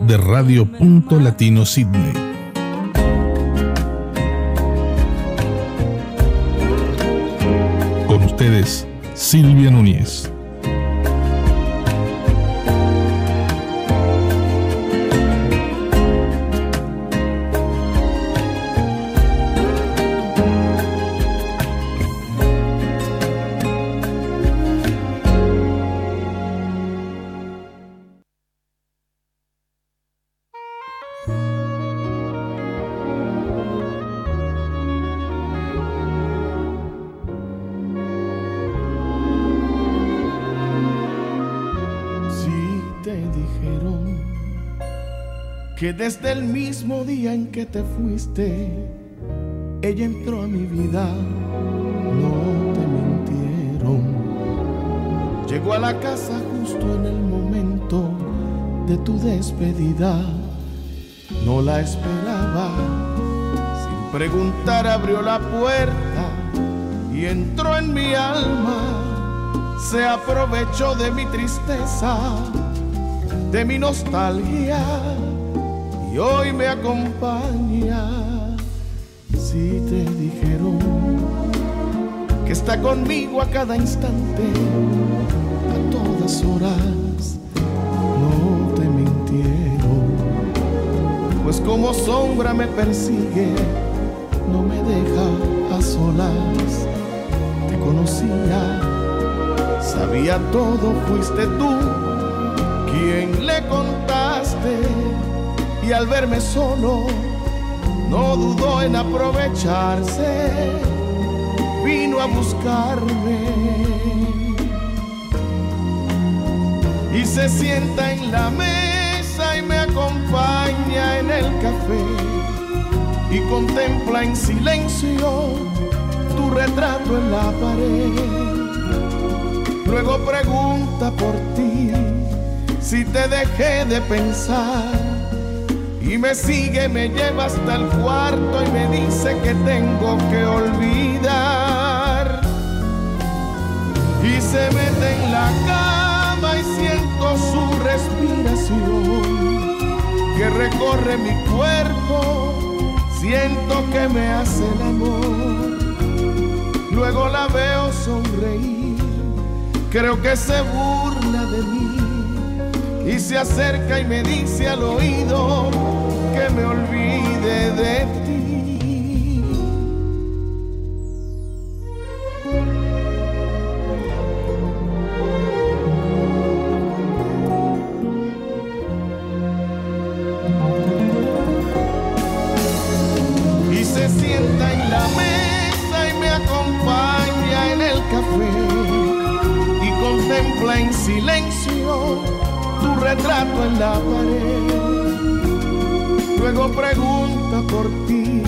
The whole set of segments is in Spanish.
de Radio Punto Latino Sydney. Con ustedes, Silvia Núñez. Que desde el mismo día en que te fuiste, ella entró a mi vida, no te mintieron. Llegó a la casa justo en el momento de tu despedida, no la esperaba. Sin preguntar abrió la puerta y entró en mi alma se aprovechó de mi tristeza, de mi nostalgia y hoy me acompaña. Si te dijeron que está conmigo a cada instante, a todas horas, no te mintieron, pues como sombra me persigue, no me deja a solas, te conocía Sabía todo, fuiste tú quien le contaste y al verme solo no dudó en aprovecharse, vino a buscarme y se sienta en la mesa y me acompaña en el café y contempla en silencio tu retrato en la pared. Luego pregunta por ti si te dejé de pensar. Y me sigue, me lleva hasta el cuarto y me dice que tengo que olvidar. Y se mete en la cama y siento su respiración que recorre mi cuerpo. Siento que me hace el amor. Luego la veo sonreír creo que se burla de mí y se acerca y me dice al oído que me olvide de ti. La pared. Luego pregunta por ti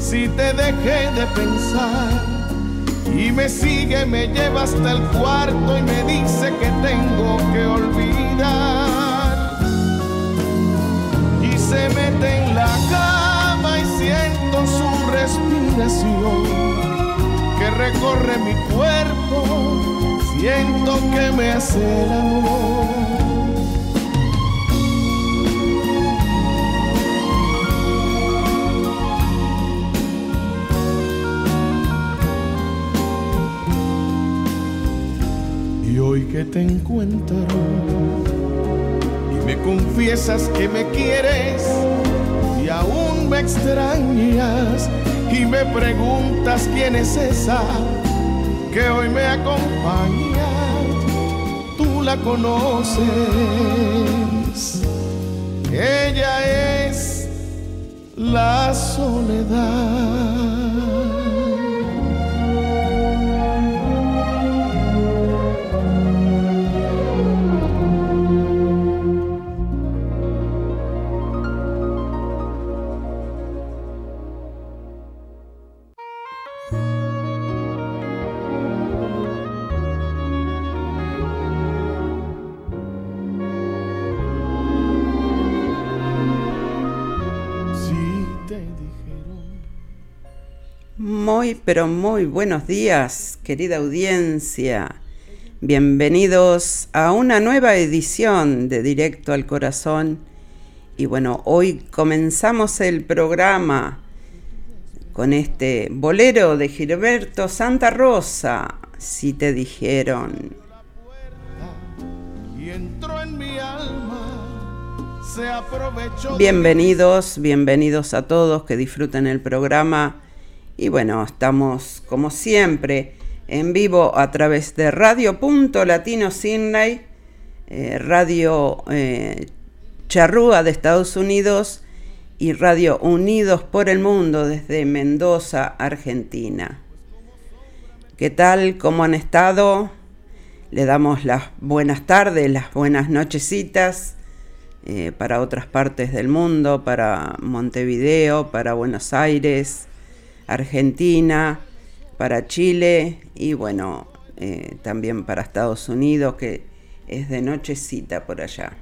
si te dejé de pensar y me sigue, me lleva hasta el cuarto y me dice que tengo que olvidar. Y se mete en la cama y siento su respiración que recorre mi cuerpo siento que me hace el amor. Hoy que te encuentro y me confiesas que me quieres y aún me extrañas y me preguntas quién es esa que hoy me acompaña, tú la conoces. Ella es la soledad. Muy, pero muy buenos días, querida audiencia. Bienvenidos a una nueva edición de Directo al Corazón. Y bueno, hoy comenzamos el programa con este bolero de Gilberto Santa Rosa, si te dijeron. Bienvenidos, bienvenidos a todos que disfruten el programa. Y bueno, estamos como siempre en vivo a través de Radio Punto Latino Sydney, eh, Radio eh, Charrúa de Estados Unidos y Radio Unidos por el Mundo desde Mendoza, Argentina. ¿Qué tal? ¿Cómo han estado? Le damos las buenas tardes, las buenas nochecitas eh, para otras partes del mundo, para Montevideo, para Buenos Aires, Argentina, para Chile y bueno, eh, también para Estados Unidos, que es de nochecita por allá.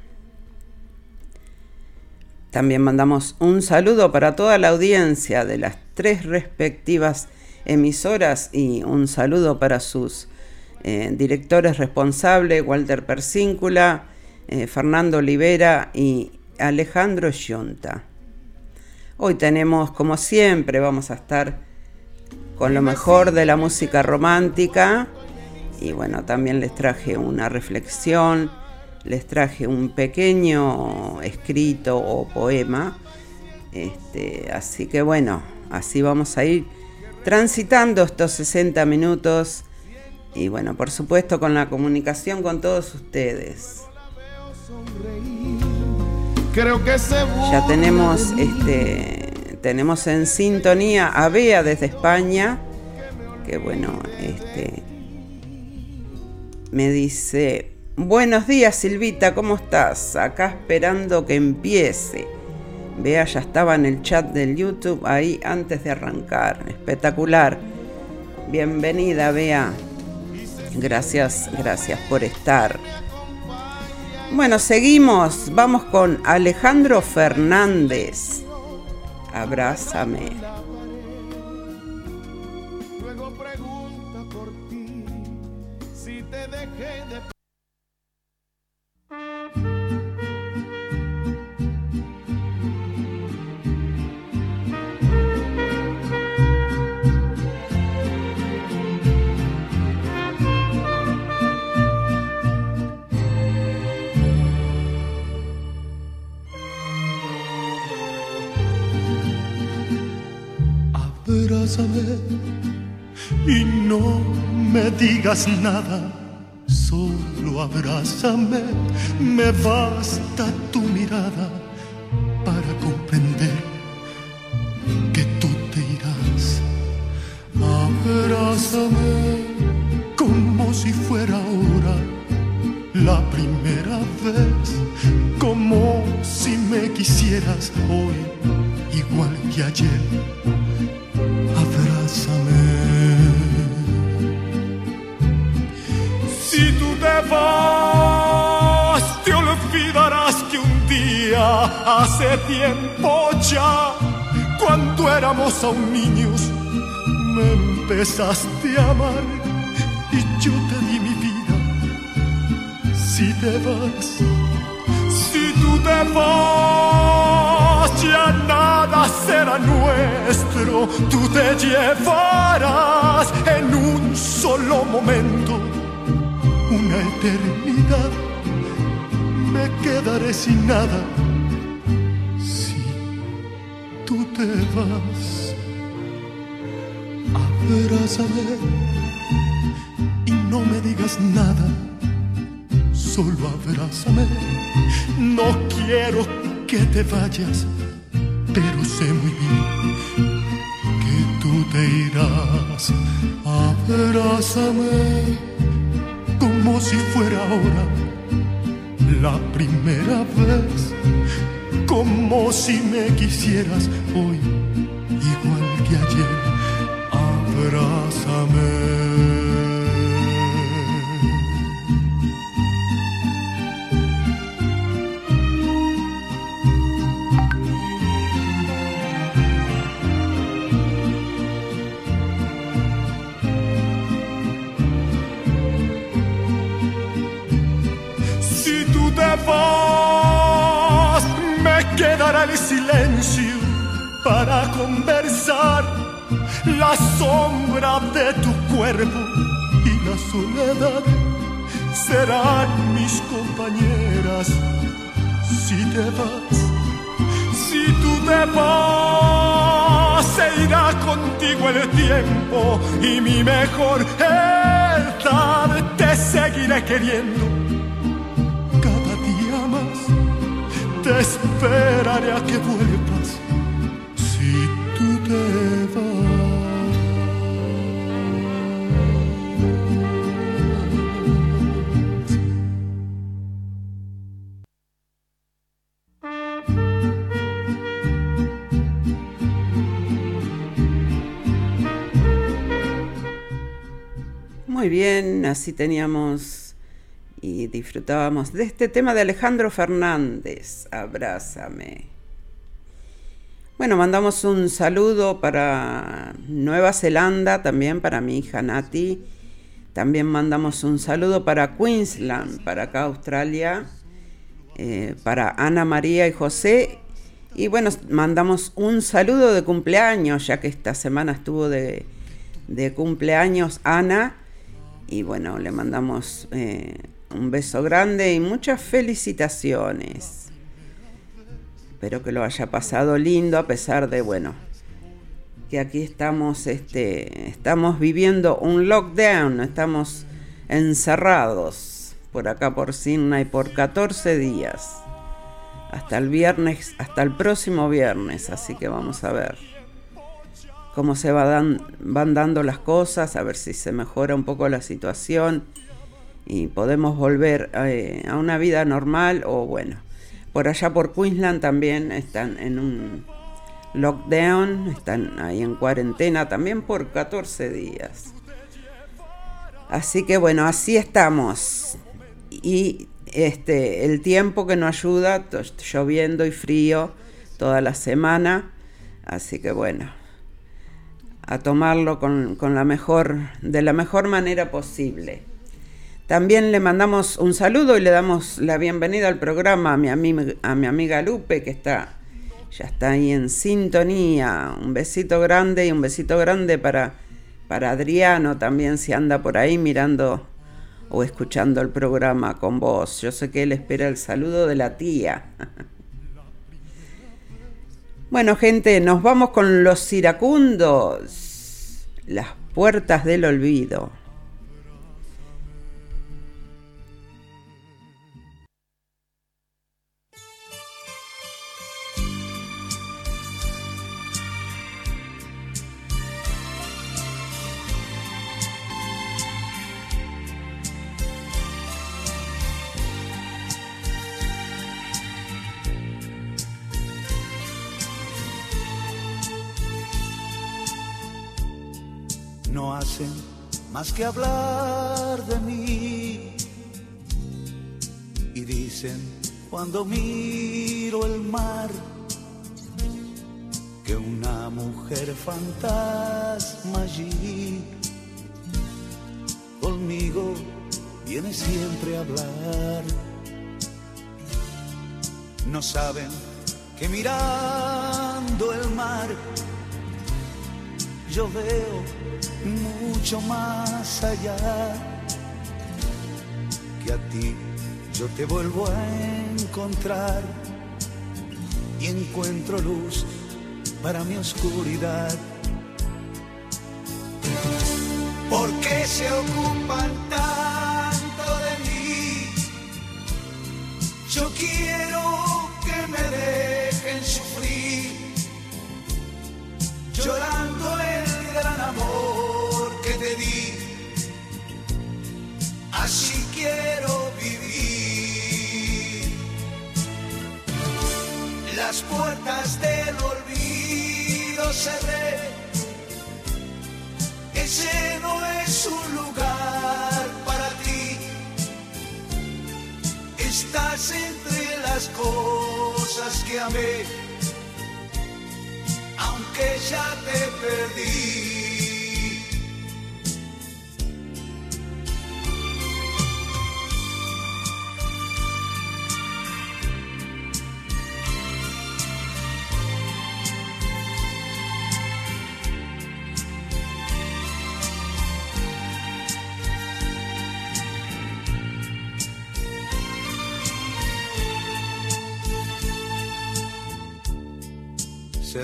También mandamos un saludo para toda la audiencia de las tres respectivas emisoras y un saludo para sus eh, directores responsables, Walter Persíncula, eh, Fernando Olivera y Alejandro Yunta. Hoy tenemos, como siempre, vamos a estar con lo mejor de la música romántica y bueno, también les traje una reflexión, les traje un pequeño escrito o poema. Este, así que bueno, así vamos a ir transitando estos 60 minutos y bueno, por supuesto con la comunicación con todos ustedes. Creo que ya tenemos este tenemos en sintonía a Bea desde España, que bueno, este me dice, "Buenos días, Silvita, ¿cómo estás? Acá esperando que empiece." Bea ya estaba en el chat del YouTube ahí antes de arrancar. Espectacular. Bienvenida, Bea. Gracias, gracias por estar. Bueno, seguimos. Vamos con Alejandro Fernández. Abrázame. Y no me digas nada, solo abrázame, me basta tu mirada para comprender que tú te irás. Abrázame como si fuera ahora la primera vez, como si me quisieras hoy, igual que ayer si tú te vas, te olvidarás que un día, hace tiempo ya, cuando éramos aún niños, me empezaste a amar y yo te di mi vida. Si te vas, te vas, ya nada será nuestro, tú te llevarás en un solo momento una eternidad. Me quedaré sin nada si tú te vas. Abrázame y no me digas nada, solo abrázame. No quiero que te vayas, pero sé muy bien que tú te irás. Abrázame como si fuera ahora la primera vez, como si me quisieras hoy, igual que ayer, abrázame. El silencio para conversar, la sombra de tu cuerpo y la soledad serán mis compañeras. Si te vas, si tú te vas, se irá contigo el tiempo y mi mejor edad te seguiré queriendo te esperaré a que vuelvas si tú te vas. Muy bien, así teníamos y disfrutábamos de este tema de Alejandro Fernández, Abrázame. Bueno, mandamos un saludo para Nueva Zelanda, también para mi hija Nati. También mandamos un saludo para Queensland, para acá Australia, eh, para Ana María y José. Y bueno, mandamos un saludo de cumpleaños, ya que esta semana estuvo de, de cumpleaños Ana y bueno, le mandamos eh, un beso grande y muchas felicitaciones. Espero que lo haya pasado lindo a pesar de, bueno, que aquí estamos, este, estamos viviendo un lockdown, estamos encerrados por acá por Sydney por 14 días. Hasta el viernes, hasta el próximo viernes, así que vamos a ver cómo se van dando las cosas, a ver si se mejora un poco la situación y podemos volver eh, a una vida normal o bueno, por allá por Queensland también están en un lockdown, están ahí en cuarentena también por 14 días. Así que bueno, así estamos. Y este el tiempo que nos ayuda, lloviendo y frío toda la semana. Así que bueno, a tomarlo con, la mejor, de la mejor manera posible. También le mandamos un saludo y le damos la bienvenida al programa a mi, a mi amiga Lupe, que está, ya está ahí en sintonía. Un besito grande y un besito grande para, para Adriano también, si anda por ahí mirando o escuchando el programa con vos. Yo sé que él espera el saludo de la tía. Bueno, gente, nos vamos con los iracundos, las puertas del olvido. Más que hablar de mí. Y dicen cuando miro el mar que una mujer fantasma allí conmigo viene siempre a hablar. No saben que mirando el mar yo veo mucho más allá que a ti yo te vuelvo a encontrar y encuentro luz para mi oscuridad. ¿Por qué se ocupan tanto de mí? Yo quiero que me dejen sufrir, llorando el gran amor quiero vivir. Las puertas del olvido cerré, ese no es un lugar para ti. Estás entre las cosas que amé, aunque ya te perdí.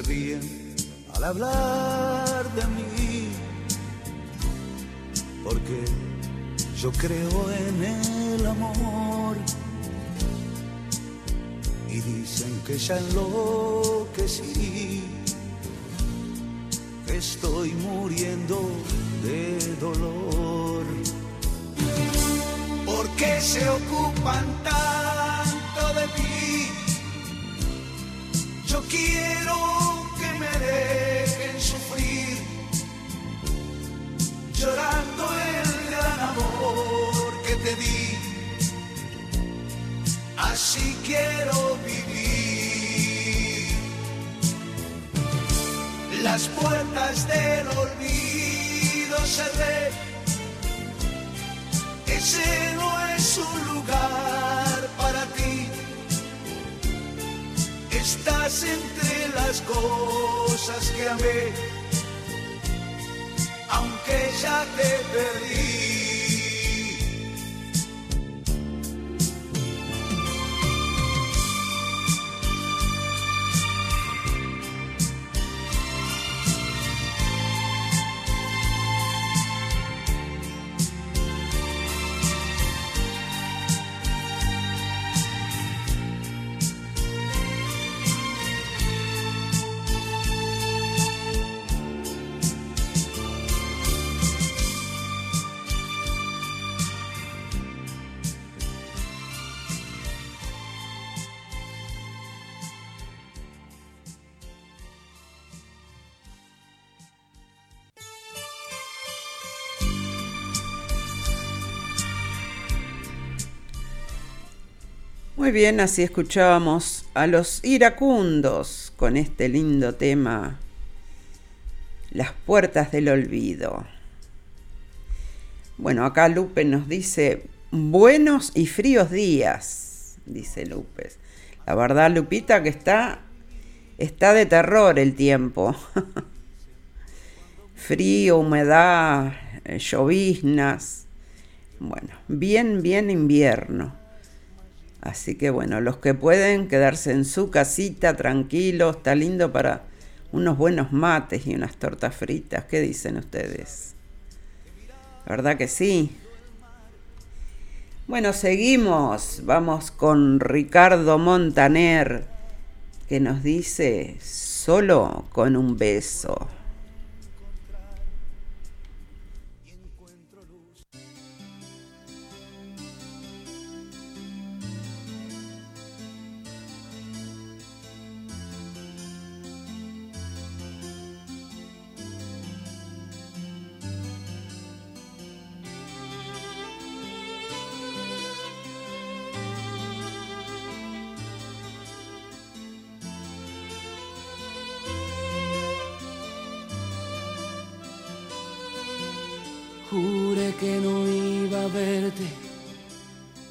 Se ríen al hablar de mí, porque yo creo en el amor y dicen que ya enloquecí, que estoy muriendo de dolor. ¿Por qué se ocupan tanto de mí? Yo quiero así quiero vivir. Las puertas del olvido cerré, ese no es un lugar para ti. Estás entre las cosas que amé, aunque ya te perdí. Bien, así escuchábamos a los iracundos con este lindo tema, Las puertas del olvido. Bueno, acá Lupe nos dice, buenos y fríos días, dice Lupe. La verdad, Lupita, que está, está de terror el tiempo. Frío, humedad, eh, lloviznas. Bueno, bien, bien invierno. Así que bueno, los que pueden quedarse en su casita tranquilos, está lindo para unos buenos mates y unas tortas fritas. ¿Qué dicen ustedes? ¿Verdad que sí? Bueno, seguimos. Vamos con Ricardo Montaner, que nos dice, solo con un beso. Que no iba a verte,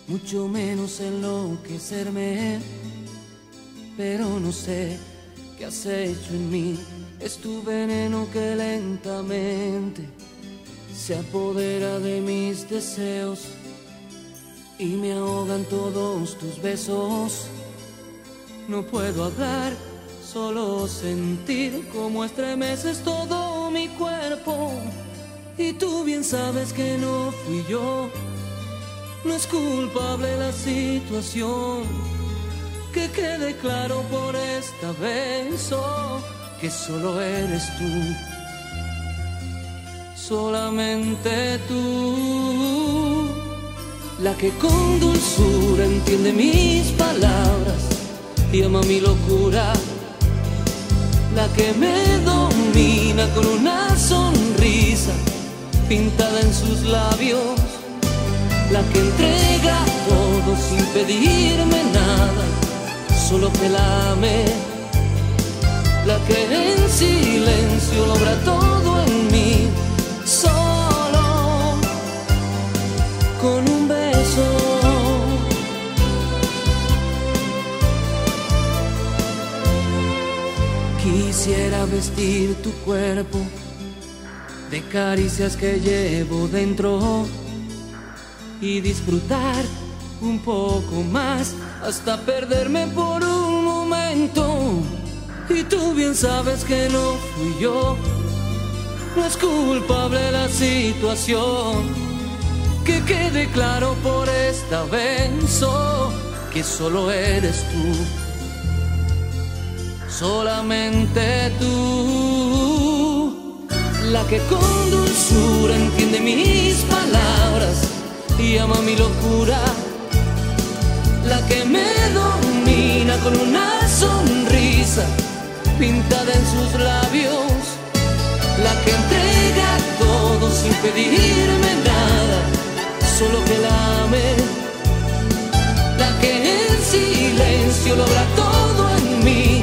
mucho menos enloquecerme, pero no sé qué has hecho en mí, es tu veneno que lentamente se apodera de mis deseos y me ahogan todos tus besos. No puedo hablar, solo sentir cómo estremeces todo mi cuerpo y tú bien sabes que no fui yo, no es culpable la situación. Que quede claro por esta vez oh, que solo eres tú, solamente tú, la que con dulzura entiende mis palabras y ama mi locura, la que me domina con una sonrisa pintada en sus labios, la que entrega todo sin pedirme nada, solo que la ame, la que en silencio logra todo en mí, solo con un beso. Quisiera vestir tu cuerpo de caricias que llevo dentro y disfrutar un poco más hasta perderme por un momento Y tú bien sabes que no fui yo, no es culpable la situación. Que quede claro por esta vez que solo eres tú, solamente tú, la que con dulzura entiende mis palabras y ama mi locura, la que me domina con una sonrisa pintada en sus labios, la que entrega todo sin pedirme nada, solo que la ame, la que en silencio logra todo en mí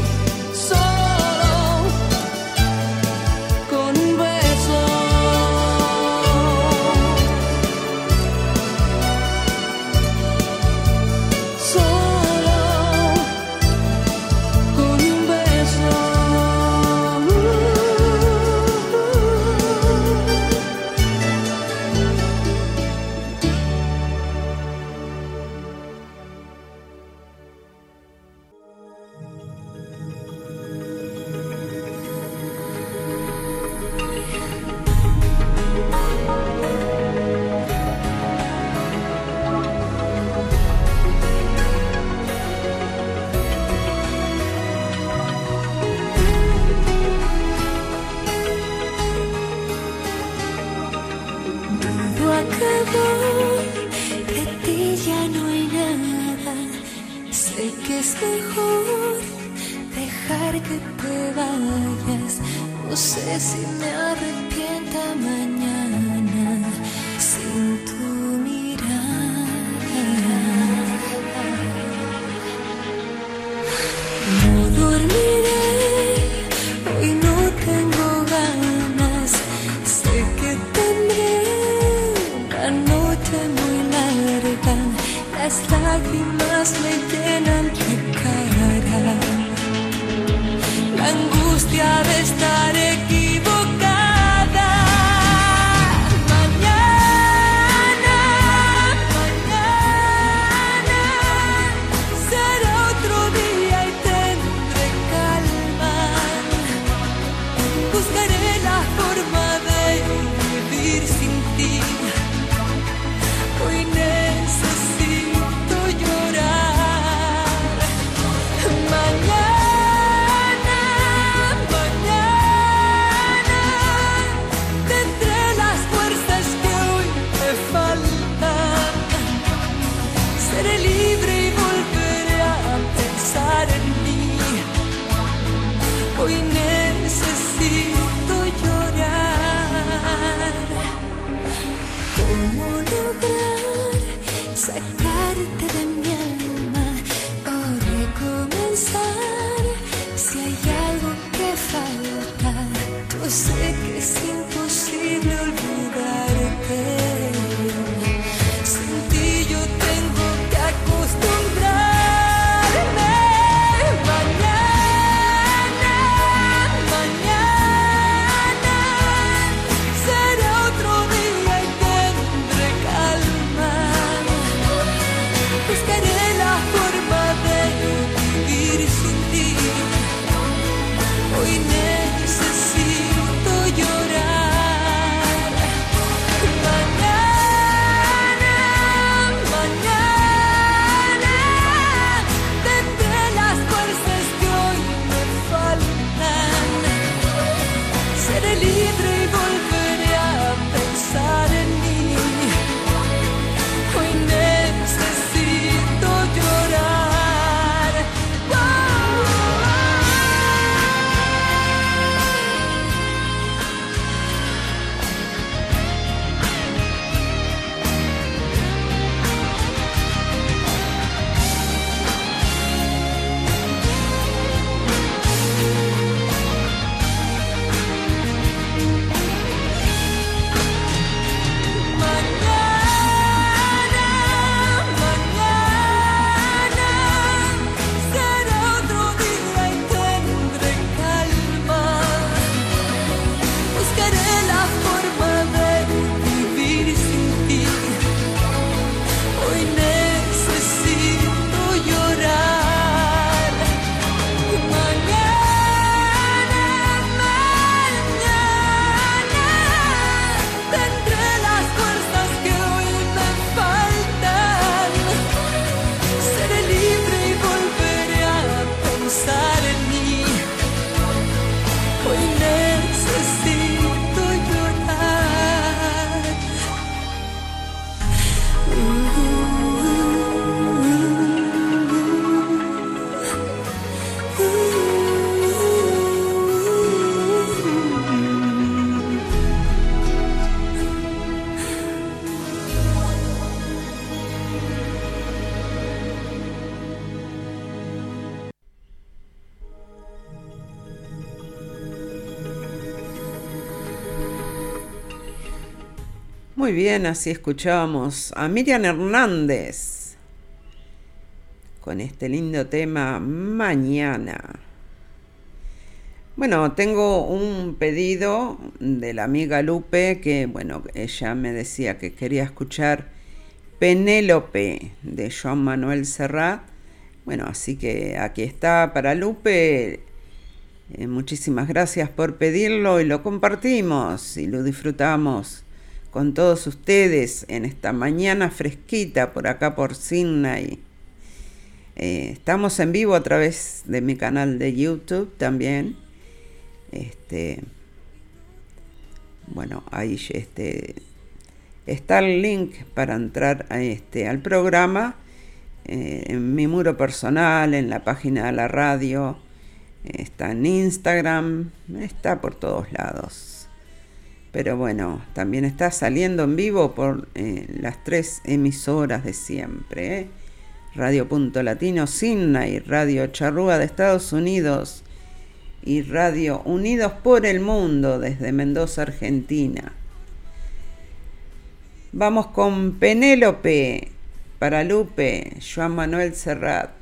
así escuchábamos a Miriam Hernández con este lindo tema Mañana. Bueno, tengo un pedido de la amiga Lupe que, bueno, ella me decía que quería escuchar Penélope de Joan Manuel Serrat. Bueno, así que aquí está para Lupe. Eh, muchísimas gracias por pedirlo y lo compartimos y lo disfrutamos con todos ustedes en esta mañana fresquita por acá por Sydney. Eh, estamos en vivo a través de mi canal de YouTube también este, bueno, ahí este, está el link para entrar a este, al programa eh, en mi muro personal, en la página de la radio, está en Instagram, está por todos lados. Pero bueno, también está saliendo en vivo por eh, las tres emisoras de siempre. ¿eh? Radio Punto Latino y Radio Charrúa de Estados Unidos, y Radio Unidos por el Mundo desde Mendoza, Argentina. Vamos con Penélope para Lupe, Joan Manuel Serrat.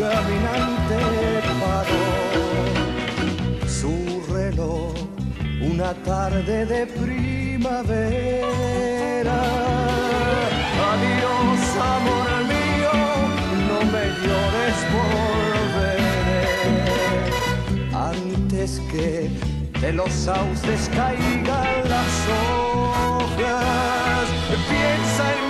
Caminante paró su reloj una tarde de primavera. Adiós, amor mío, no me llores, volveré antes que de los sauces caigan las hojas. Piensa en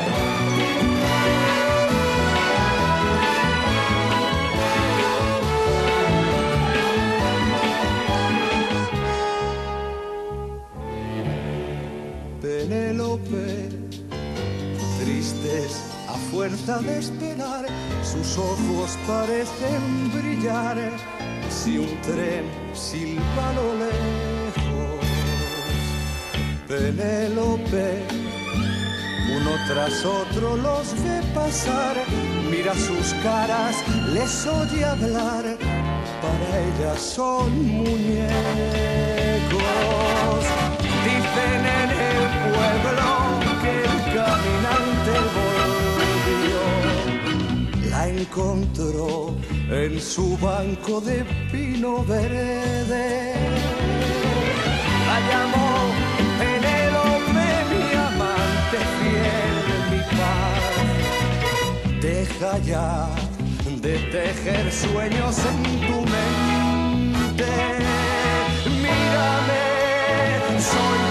Tristes a fuerza de esperar, sus ojos parecen brillar si un tren silba a lo lejos. Penélope, uno tras otro los ve pasar, mira sus caras, les oye hablar, para ellas son muñecos. Dicen en el pueblo caminante volvió, la encontró en su banco de pino verde. La llamó Penélope, mi amante fiel, mi paz. Deja ya de tejer sueños en tu mente. Mírame, soy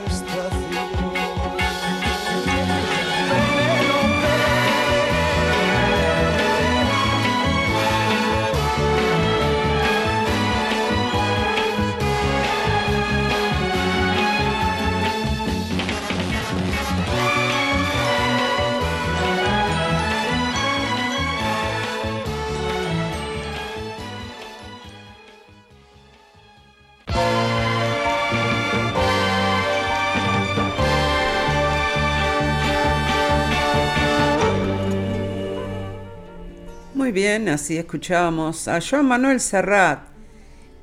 también, así escuchábamos a Joan Manuel Serrat,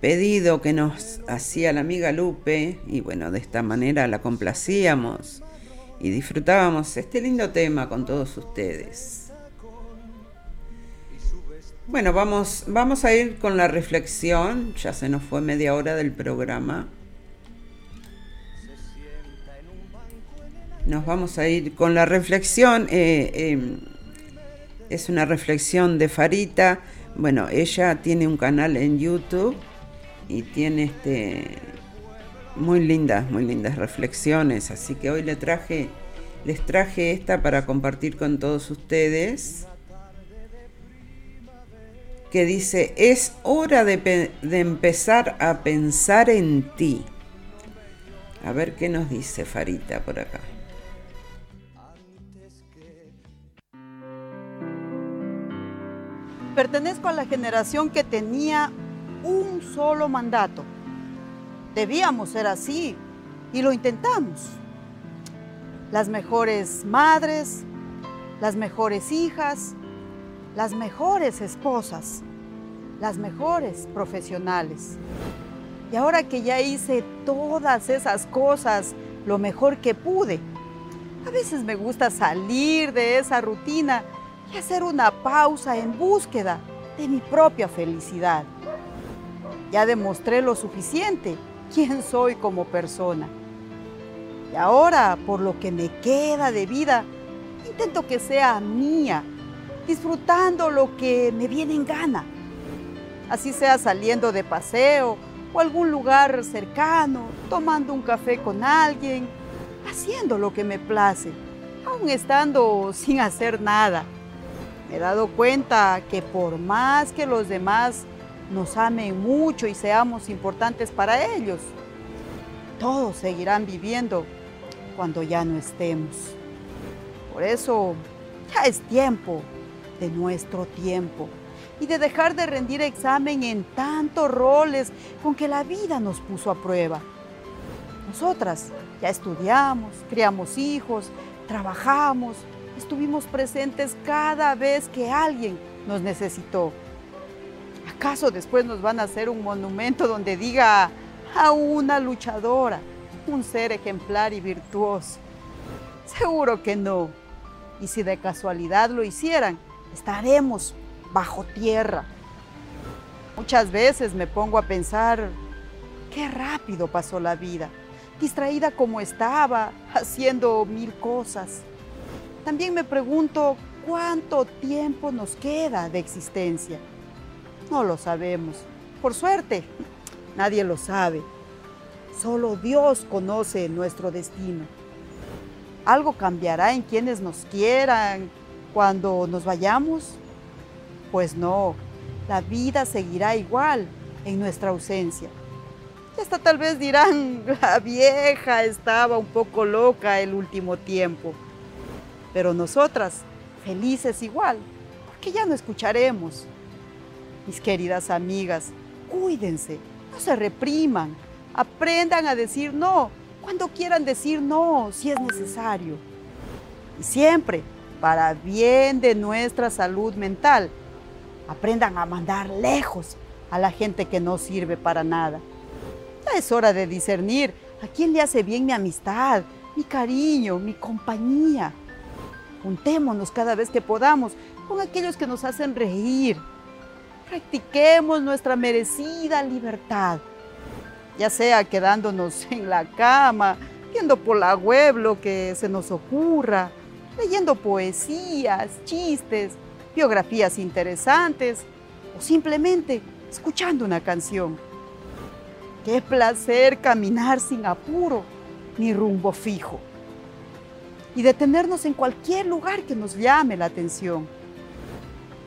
pedido que nos hacía la amiga Lupe, y bueno, de esta manera la complacíamos y disfrutábamos este lindo tema con todos ustedes. Bueno, vamos, vamos a ir con la reflexión, ya se nos fue media hora del programa. Nos vamos a ir con la reflexión. Eh, em, es una reflexión de Farita. Bueno, ella tiene un canal en YouTube y tiene este muy lindas, muy lindas reflexiones, así que hoy le traje les traje esta para compartir con todos ustedes que dice, es hora de, de empezar a pensar en ti. A ver qué nos dice Farita por acá. Pertenezco a la generación que tenía un solo mandato. Debíamos ser así y lo intentamos. Las mejores madres, las mejores hijas, las mejores esposas, las mejores profesionales. Y ahora que ya hice todas esas cosas lo mejor que pude, a veces me gusta salir de esa rutina y hacer una pausa en búsqueda de mi propia felicidad. Ya demostré lo suficiente quién soy como persona. Y ahora, por lo que me queda de vida, intento que sea mía, disfrutando lo que me viene en gana. Así sea saliendo de paseo o algún lugar cercano, tomando un café con alguien, haciendo lo que me place, aún estando sin hacer nada me he dado cuenta que por más que los demás nos amen mucho y seamos importantes para ellos, todos seguirán viviendo cuando ya no estemos. Por eso ya es tiempo de nuestro tiempo y de dejar de rendir examen en tantos roles con que la vida nos puso a prueba. Nosotras ya estudiamos, criamos hijos, trabajamos, estuvimos presentes cada vez que alguien nos necesitó. ¿Acaso después nos van a hacer un monumento donde diga a una luchadora, un ser ejemplar y virtuoso? Seguro que no. Y si de casualidad lo hicieran, estaremos bajo tierra. Muchas veces me pongo a pensar, qué rápido pasó la vida, distraída como estaba, haciendo mil cosas. También me pregunto cuánto tiempo nos queda de existencia. No lo sabemos. Por suerte, nadie lo sabe. Solo Dios conoce nuestro destino. ¿Algo cambiará en quienes nos quieran cuando nos vayamos? Pues no, la vida seguirá igual en nuestra ausencia. Y hasta tal vez dirán, la vieja estaba un poco loca el último tiempo pero nosotras felices igual, porque ya no escucharemos. Mis queridas amigas, cuídense, no se repriman, aprendan a decir no cuando quieran decir no, si es necesario. Y siempre, para bien de nuestra salud mental, aprendan a mandar lejos a la gente que no sirve para nada. Ya es hora de discernir a quién le hace bien mi amistad, mi cariño, mi compañía. Juntémonos cada vez que podamos con aquellos que nos hacen reír. Practiquemos nuestra merecida libertad, ya sea quedándonos en la cama, viendo por la web lo que se nos ocurra, leyendo poesías, chistes, biografías interesantes o simplemente escuchando una canción. Qué placer caminar sin apuro ni rumbo fijo y detenernos en cualquier lugar que nos llame la atención.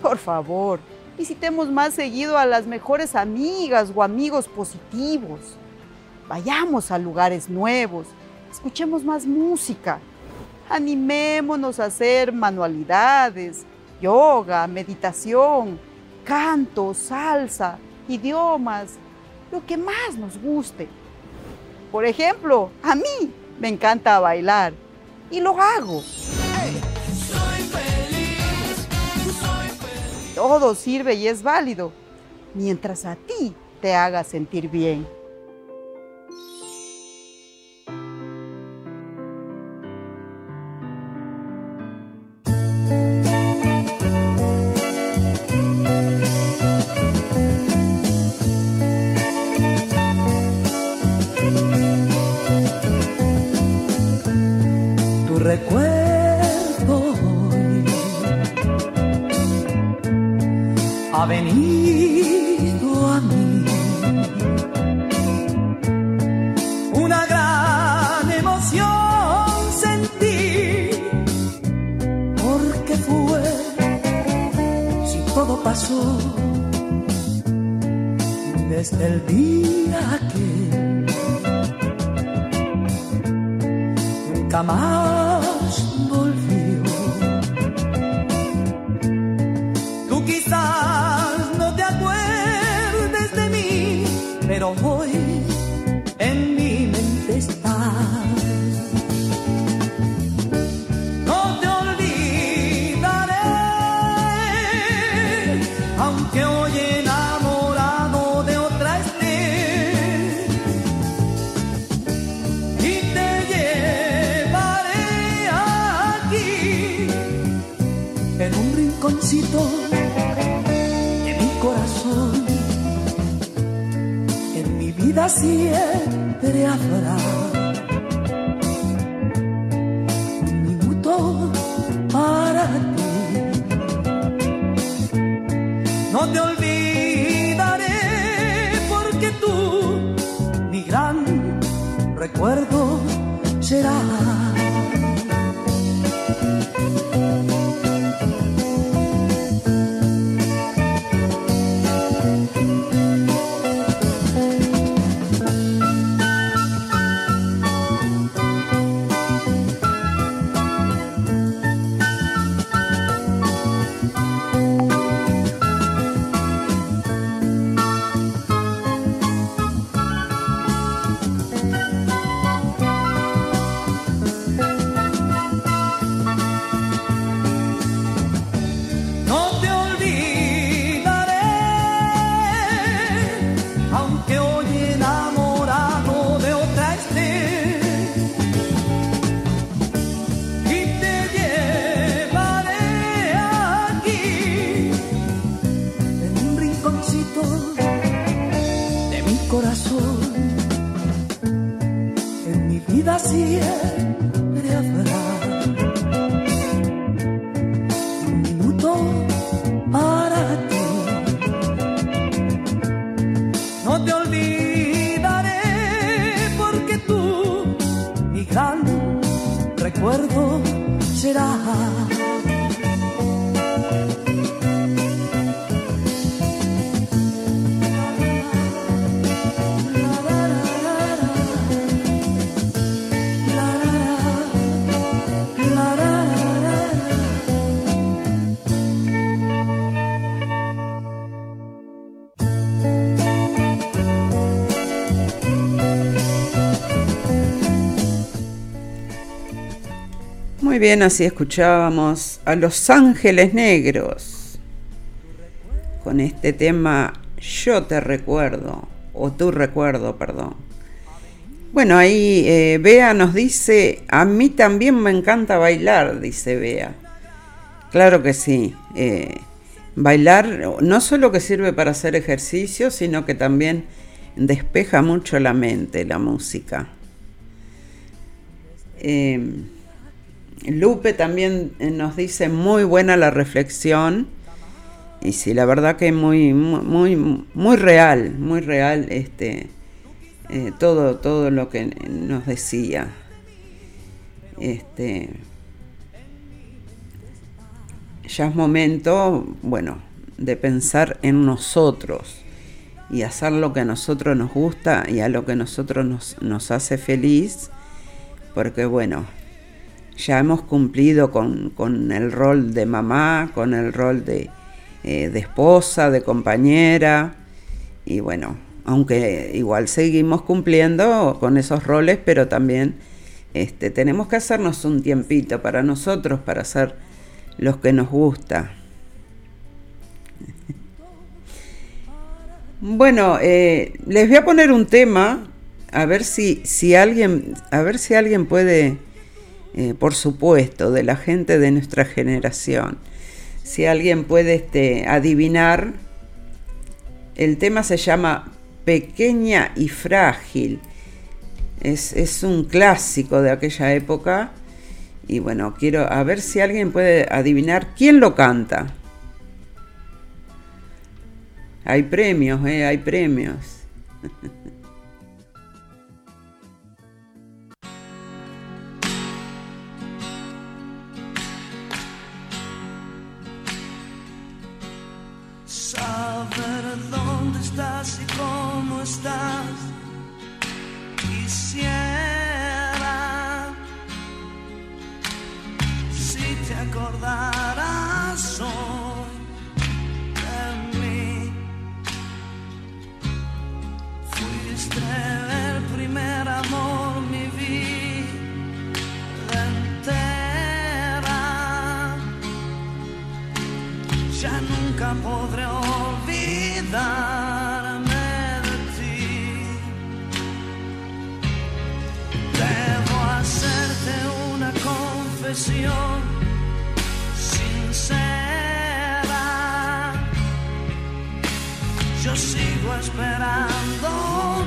Por favor, visitemos más seguido a las mejores amigas o amigos positivos. Vayamos a lugares nuevos, escuchemos más música, animémonos a hacer manualidades, yoga, meditación, canto, salsa, idiomas, lo que más nos guste. Por ejemplo, a mí me encanta bailar y lo hago. todo sirve y es válido, mientras a ti te haga sentir bien. Bien, así escuchábamos a Los Ángeles Negros con este tema Yo te recuerdo, o tú recuerdo, perdón. Bueno, ahí eh, Bea nos dice, a mí también me encanta bailar, dice Bea. Claro que sí. Eh, bailar no solo que sirve para hacer ejercicio, sino que también despeja mucho la mente, la música. Eh, Lupe también eh, nos dice muy buena la reflexión. Y sí, la verdad que muy, muy, muy real, muy real este, eh, todo, todo lo que nos decía. Este, ya es momento, bueno, de pensar en nosotros y hacer lo que a nosotros nos gusta y a lo que a nosotros nos, nos hace feliz, porque bueno, ya hemos cumplido con, con el rol de mamá, con el rol de, eh, de esposa, de compañera, y bueno, aunque igual seguimos cumpliendo con esos roles, pero también este, tenemos que hacernos un tiempito para nosotros, para hacer los que nos gusta. Bueno, eh, les voy a poner un tema, a ver si, si alguien, a ver si alguien puede eh, por supuesto, de la gente de nuestra generación. Si alguien puede este, adivinar, el tema se llama Pequeña y Frágil. Es, es un clásico de aquella época. Y bueno, quiero a ver si alguien puede adivinar quién lo canta. Hay premios, eh, hay premios. saber dónde estás y cómo estás. Quisiera si te acordarás hoy de mí. Fuiste el primer amor, mi nunca podré olvidarme de ti. Debo hacerte una confesión sincera. Yo sigo esperando.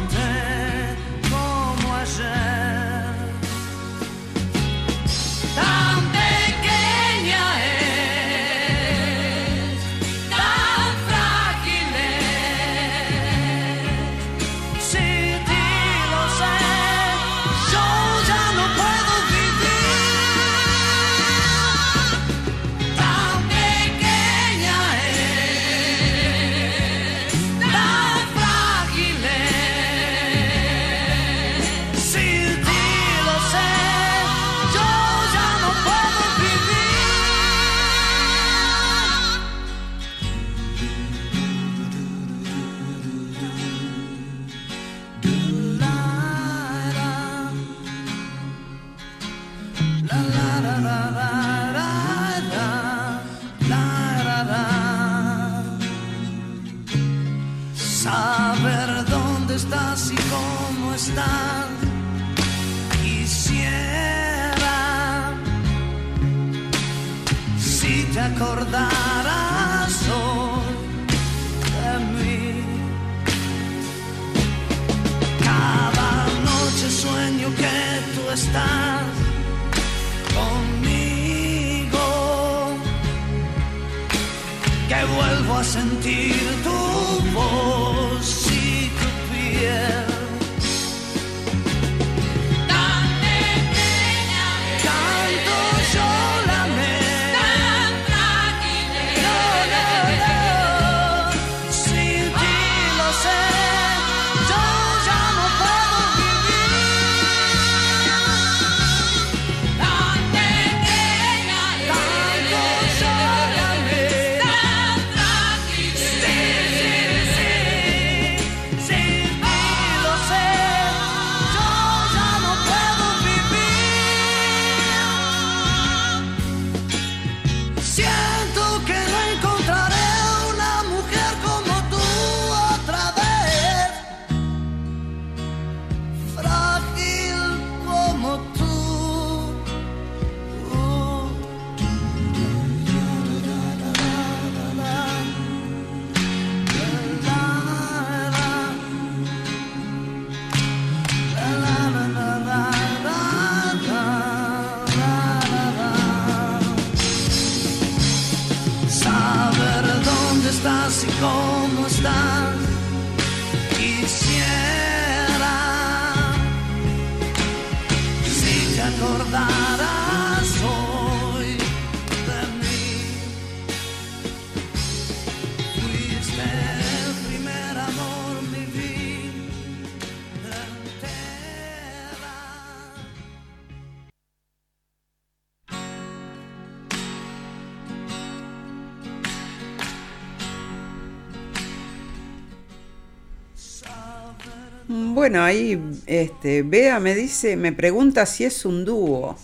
Bueno, ahí este, Bea me dice, me pregunta si es un dúo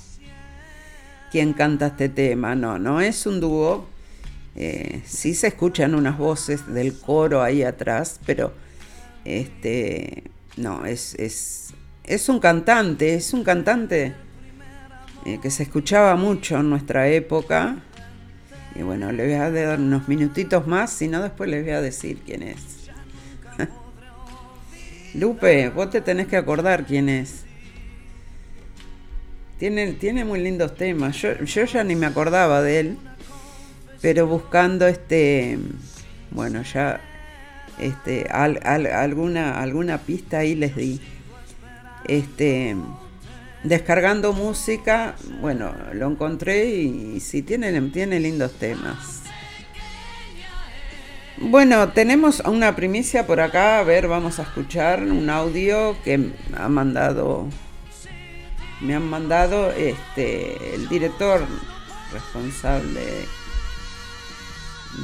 quien canta este tema. No, no es un dúo. Eh, sí se escuchan unas voces del coro ahí atrás, pero este, no, es, es, es un cantante, es un cantante eh, que se escuchaba mucho en nuestra época. Y bueno, le voy a dar unos minutitos más, si no después les voy a decir quién es. Lupe, vos te tenés que acordar quién es. Tiene, tiene muy lindos temas. Yo, ya ni me acordaba de él. Pero buscando este. Bueno, ya. Este. alguna, alguna pista ahí les di. Este. Descargando música. Bueno, lo encontré y, sí tiene, tiene lindos temas. Bueno, tenemos una primicia por acá. A ver, vamos a escuchar un audio que ha mandado. Me han mandado este el director responsable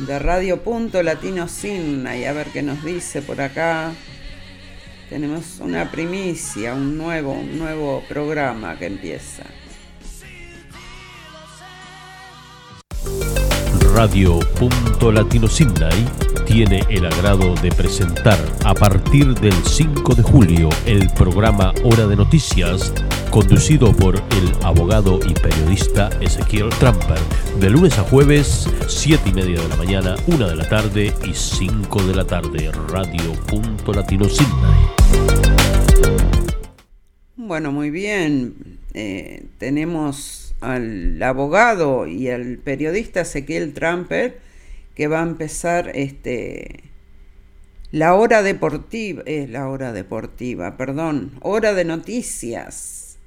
de Radio Punto Latino Sin y a ver qué nos dice por acá. Tenemos una primicia, un nuevo, un nuevo programa que empieza. Radio Punto Latino Sydney tiene el agrado de presentar a partir del 5 de julio el programa Hora de Noticias, conducido por el abogado y periodista Ezequiel Tramper, de lunes a jueves, 7 y media de la mañana, 1 de la tarde y 5 de la tarde, Radio Punto Latino Sydney. Bueno, muy bien. Eh, tenemos al abogado y al periodista Ezequiel Tramper que va a empezar este la hora deportiva, es la hora deportiva, perdón, hora de noticias.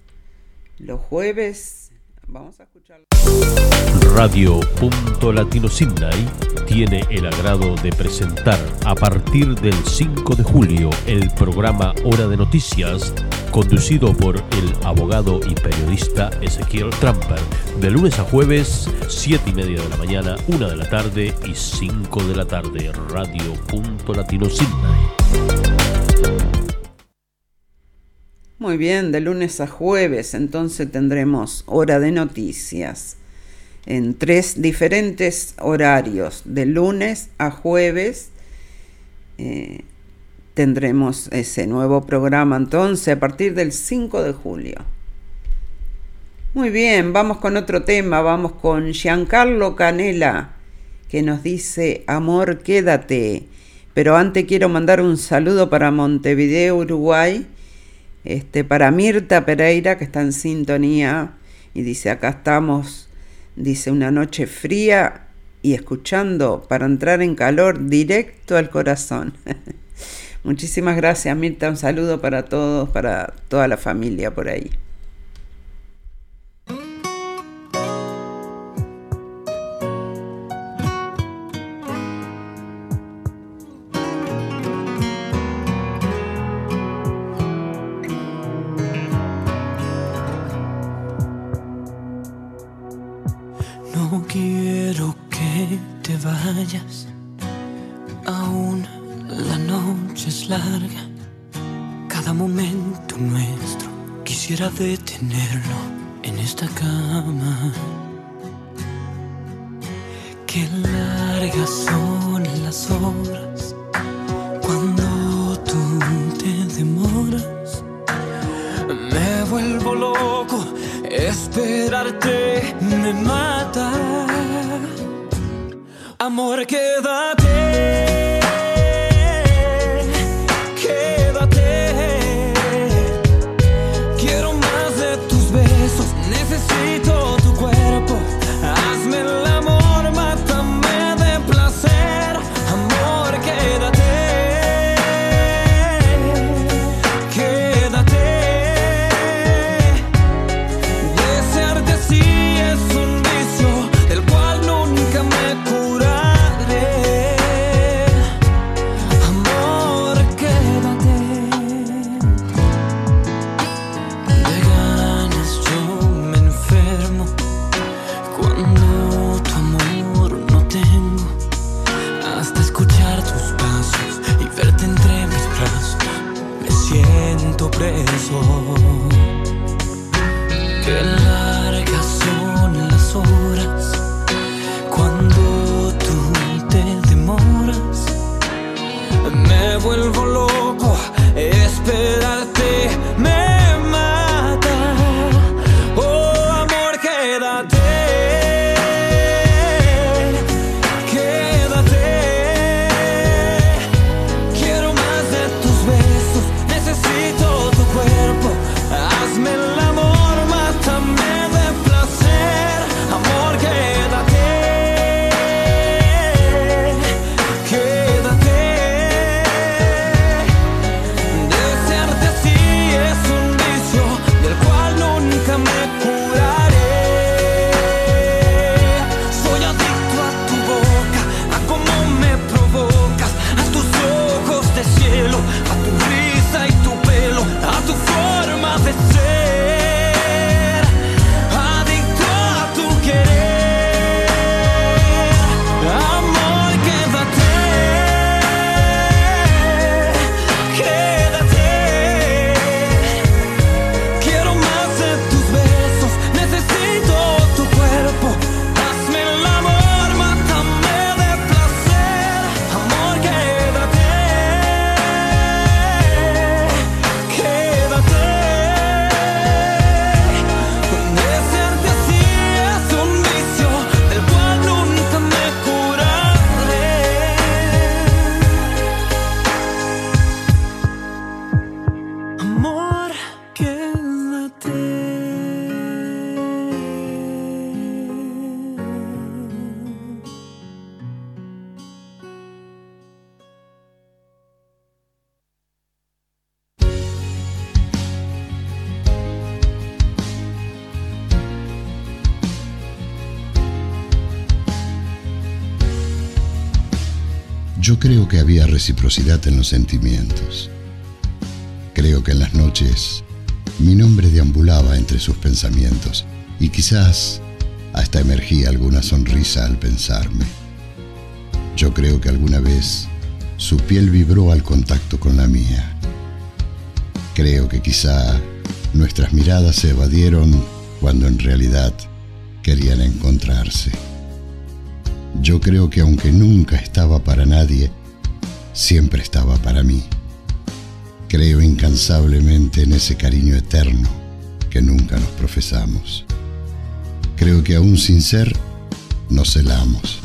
Los jueves vamos a escuchar Radio Punto Latino tiene el agrado de presentar a partir del 5 de julio el programa Hora de Noticias conducido por el abogado y periodista Ezequiel Tramper, de lunes a jueves, 7 y media de la mañana, 1 de la tarde y 5 de la tarde, Radio Punto Latino Sydney. Muy bien, de lunes a jueves entonces tendremos hora de noticias en tres diferentes horarios, de lunes a jueves. Eh, tendremos ese nuevo programa entonces a partir del 5 de julio. Muy bien, vamos con otro tema, vamos con Giancarlo Canela, que nos dice, amor, quédate. Pero antes quiero mandar un saludo para Montevideo, Uruguay, este, para Mirta Pereira, que está en sintonía, y dice, acá estamos, dice, una noche fría y escuchando para entrar en calor directo al corazón. Muchísimas gracias, Mirta. Un saludo para todos, para toda la familia por ahí. Detenerlo en esta cama. Yo creo que había reciprocidad en los sentimientos. Creo que en las noches mi nombre deambulaba entre sus pensamientos y quizás hasta emergía alguna sonrisa al pensarme. Yo creo que alguna vez su piel vibró al contacto con la mía. Creo que quizá nuestras miradas se evadieron cuando en realidad querían encontrarse. Yo creo que aunque nunca estaba para nadie, siempre estaba para mí. Creo incansablemente en ese cariño eterno que nunca nos profesamos. Creo que aún sin ser, nos celamos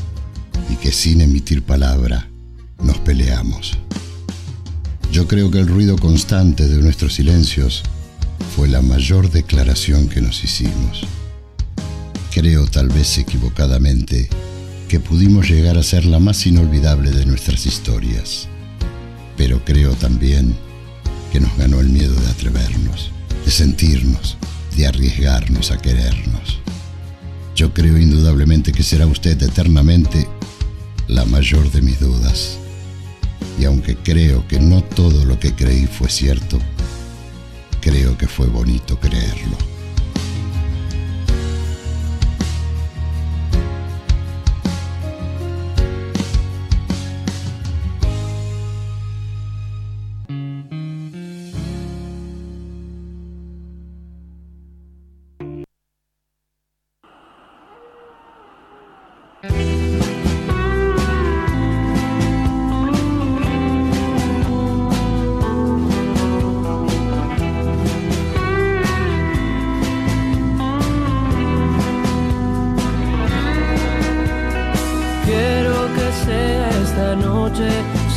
y que sin emitir palabra, nos peleamos. Yo creo que el ruido constante de nuestros silencios fue la mayor declaración que nos hicimos. Creo tal vez equivocadamente que pudimos llegar a ser la más inolvidable de nuestras historias. Pero creo también que nos ganó el miedo de atrevernos, de sentirnos, de arriesgarnos a querernos. Yo creo indudablemente que será usted eternamente la mayor de mis dudas. Y aunque creo que no todo lo que creí fue cierto, creo que fue bonito creerlo.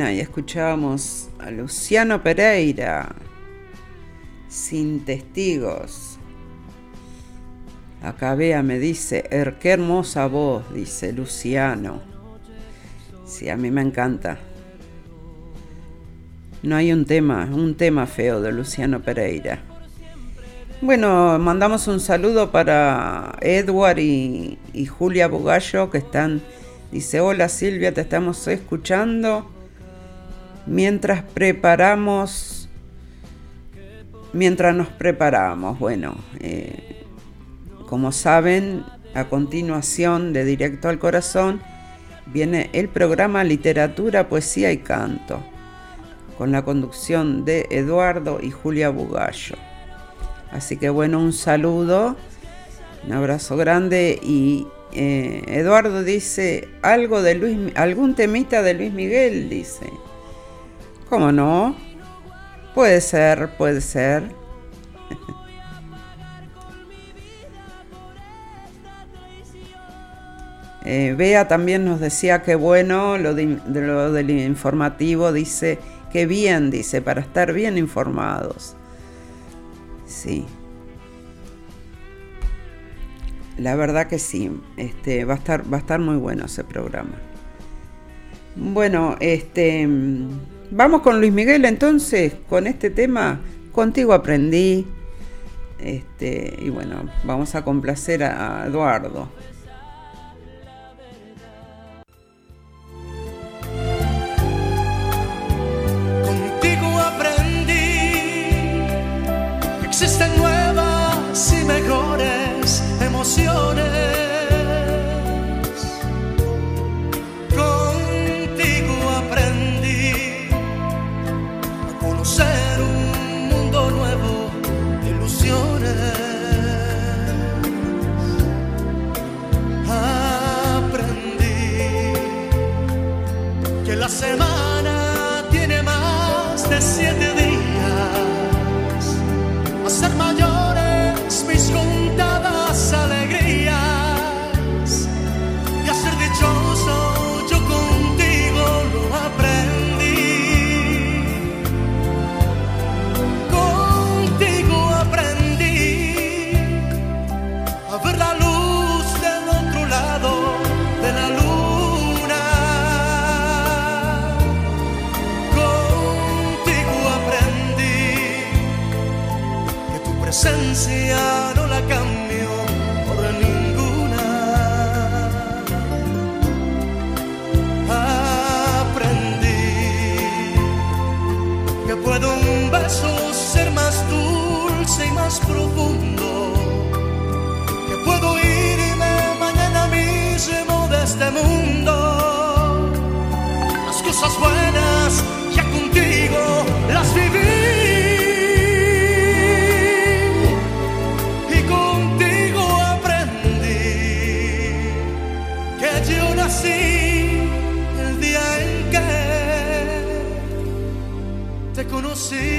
Ahí escuchábamos a Luciano Pereira, sin testigos. Acá vea, me dice, er, qué hermosa voz, dice Luciano. Sí, a mí me encanta. No hay un tema, un tema feo de Luciano Pereira. Bueno, mandamos un saludo para Edward y, y Julia Bugallo que están, dice, hola Silvia, te estamos escuchando mientras preparamos, mientras nos preparamos. Bueno, eh, como saben, a continuación de Directo al Corazón viene el programa Literatura, Poesía y Canto, con la conducción de Eduardo y Julia Bugallo. Así que bueno, un saludo, un abrazo grande y eh, Eduardo dice algo de Luis, algún temita de Luis Miguel, dice. ¿Cómo no? Puede ser, puede ser. Eh, Bea también nos decía que bueno, lo, de, lo del informativo, dice que bien, dice, para estar bien informados. Sí. La verdad que sí, este, va, a estar, va a estar muy bueno ese programa. Bueno, este, vamos con Luis Miguel entonces, con este tema, contigo aprendí. Este, y bueno, vamos a complacer a Eduardo.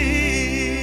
see.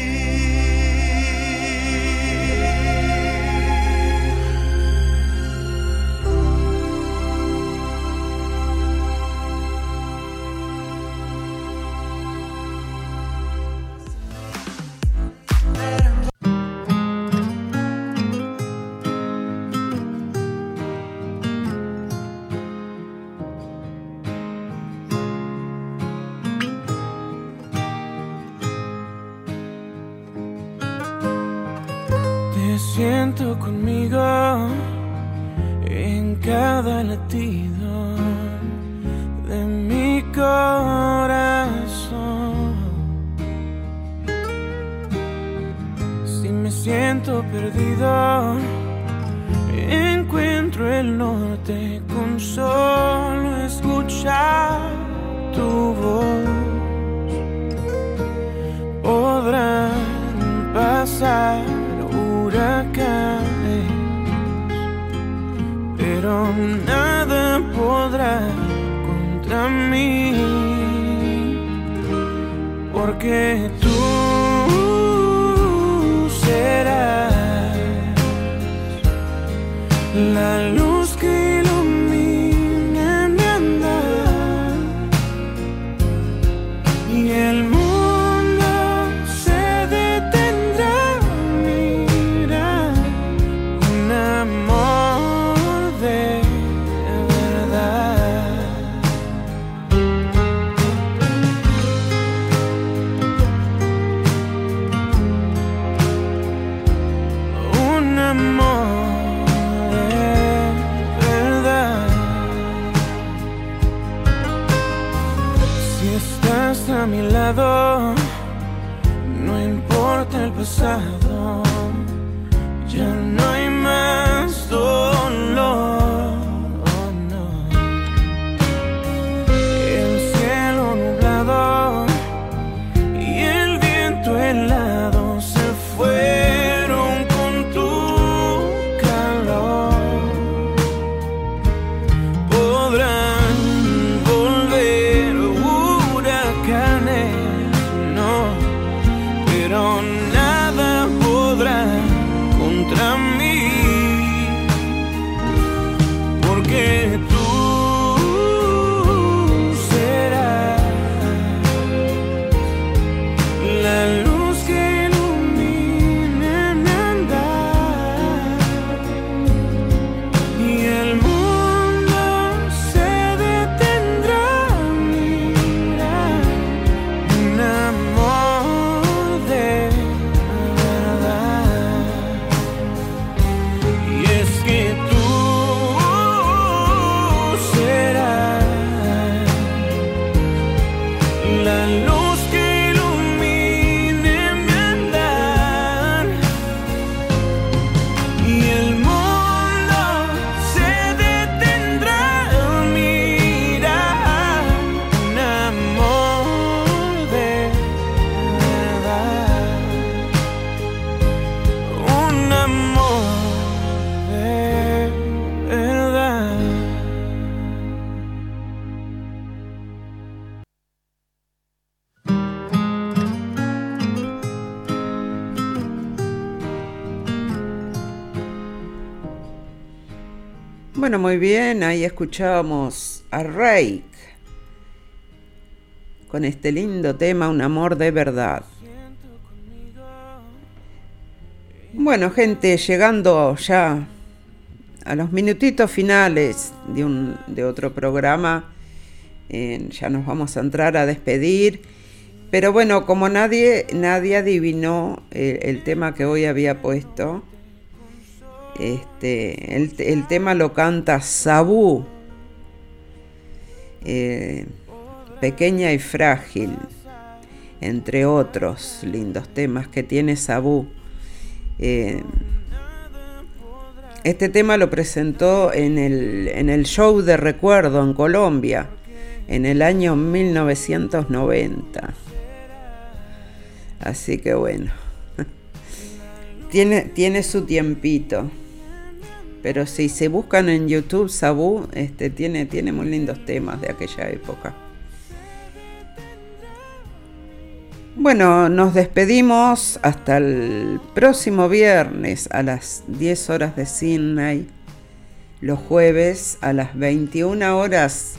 Bueno, muy bien, ahí escuchábamos a Rake con este lindo tema, Un amor de verdad. Bueno, gente, llegando ya a los minutitos finales de, un, de otro programa, eh, ya nos vamos a entrar a despedir. Pero bueno, como nadie, nadie adivinó el, el tema que hoy había puesto, este, el, el tema lo canta Sabú, eh, Pequeña y Frágil, entre otros lindos temas que tiene Sabú. Eh, este tema lo presentó en el, en el show de recuerdo en Colombia en el año 1990. Así que bueno, tiene, tiene su tiempito. Pero si se buscan en YouTube, Sabu este, tiene, tiene muy lindos temas de aquella época. Bueno, nos despedimos hasta el próximo viernes a las 10 horas de Sydney, los jueves a las 21 horas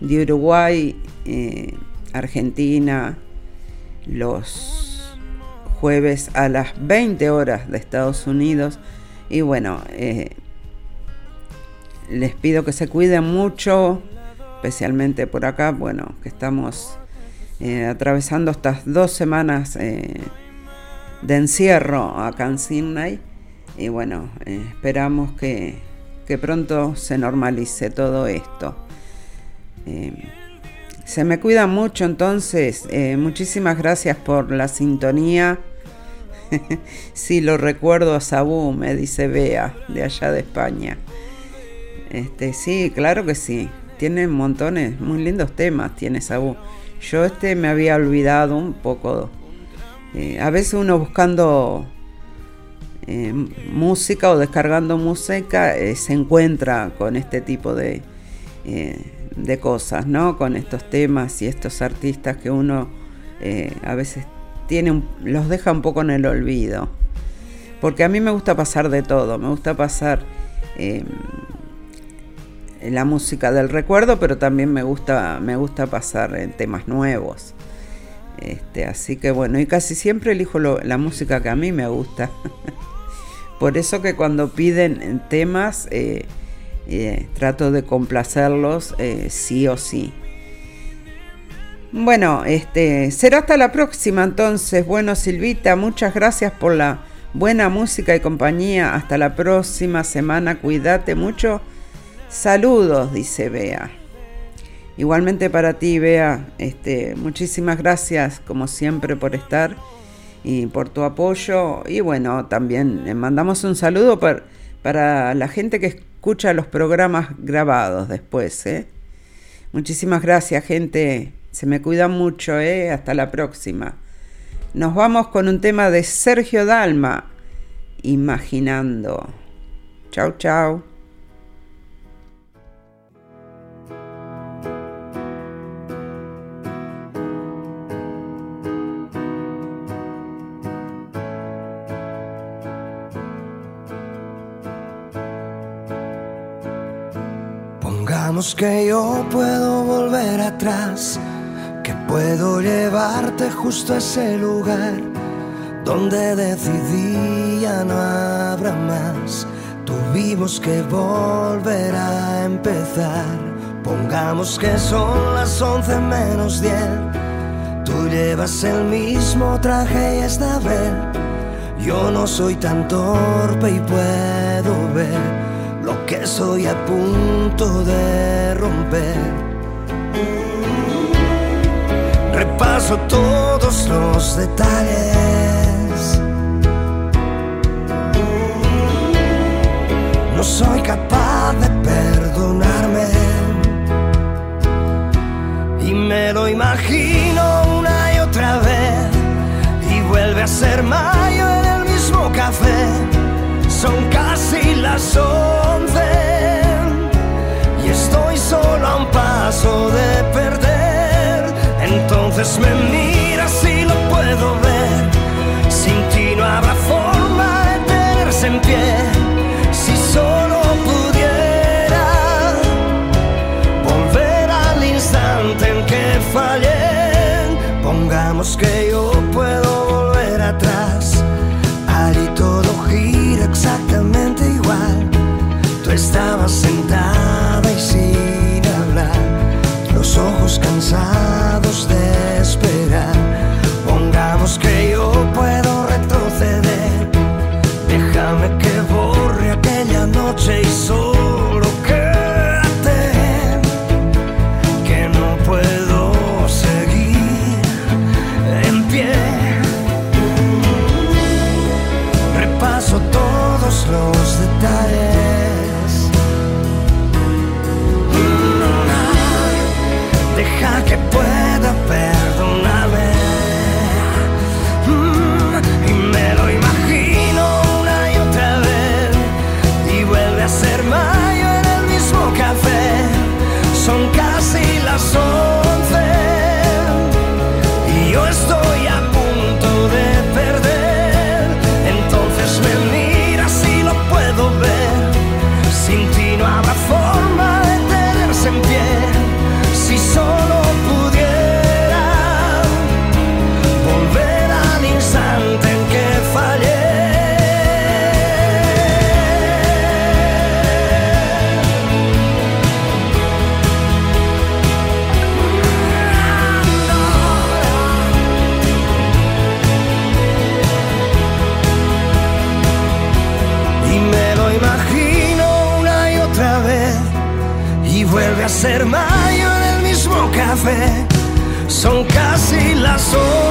de Uruguay, eh, Argentina, los jueves a las 20 horas de Estados Unidos. Y bueno, eh, les pido que se cuiden mucho, especialmente por acá, bueno, que estamos eh, atravesando estas dos semanas eh, de encierro acá en Sydney. Y bueno, eh, esperamos que, que, pronto se normalice todo esto. Se me cuida mucho entonces. muchísimas gracias por la sintonía. sí, lo recuerdo a Sabú, me dice Bea, de allá de España. Este, sí, claro que sí. Tiene montones, muy lindos temas, tiene Sabú. Yo este me había olvidado un poco. Eh, a veces uno buscando eh, música o descargando música eh, se encuentra con este tipo de, de cosas, ¿no? Con estos temas y estos artistas que uno a veces tiene los deja un poco en el olvido. Porque a mí me gusta pasar de todo, me gusta pasar la música del recuerdo, pero también me gusta, me gusta pasar en temas nuevos. Este, así que bueno, y casi siempre elijo la música que a mí me gusta. Por eso que cuando piden temas, eh, eh, trato de complacerlos eh, sí o sí. Bueno, este, será hasta la próxima entonces. Bueno, Silvita, muchas gracias por la buena música y compañía. Hasta la próxima semana. Cuídate mucho. Saludos, dice Bea. Igualmente para ti, Bea, este, muchísimas gracias como siempre por estar y por tu apoyo. Y bueno, también mandamos un saludo para la gente que escucha los programas grabados después. ¿eh? Muchísimas gracias, gente. Se me cuidan mucho, ¿eh? Hasta la próxima. Nos vamos con un tema de Sergio Dalma, Imaginando. Chau, chau. Que yo puedo volver atrás, que puedo llevarte justo a ese lugar donde decidí ya no habrá más. Tuvimos que volver a empezar. Pongamos que son las once menos diez. Tú llevas el mismo traje y esta vez yo no soy tan torpe y puedo ver que soy a punto de romper. Repaso todos los detalles. No soy capaz de perdonarme. Y me lo imagino una y otra vez. Y vuelve a ser mayo en el mismo café son casi las once y estoy solo a un paso de perder. Entonces me miras y lo puedo ver. Sin ti no habrá forma de tenerse en pie. Tú estabas sentada y sin hablar, los ojos cansados de esperar. Café. Son casi las once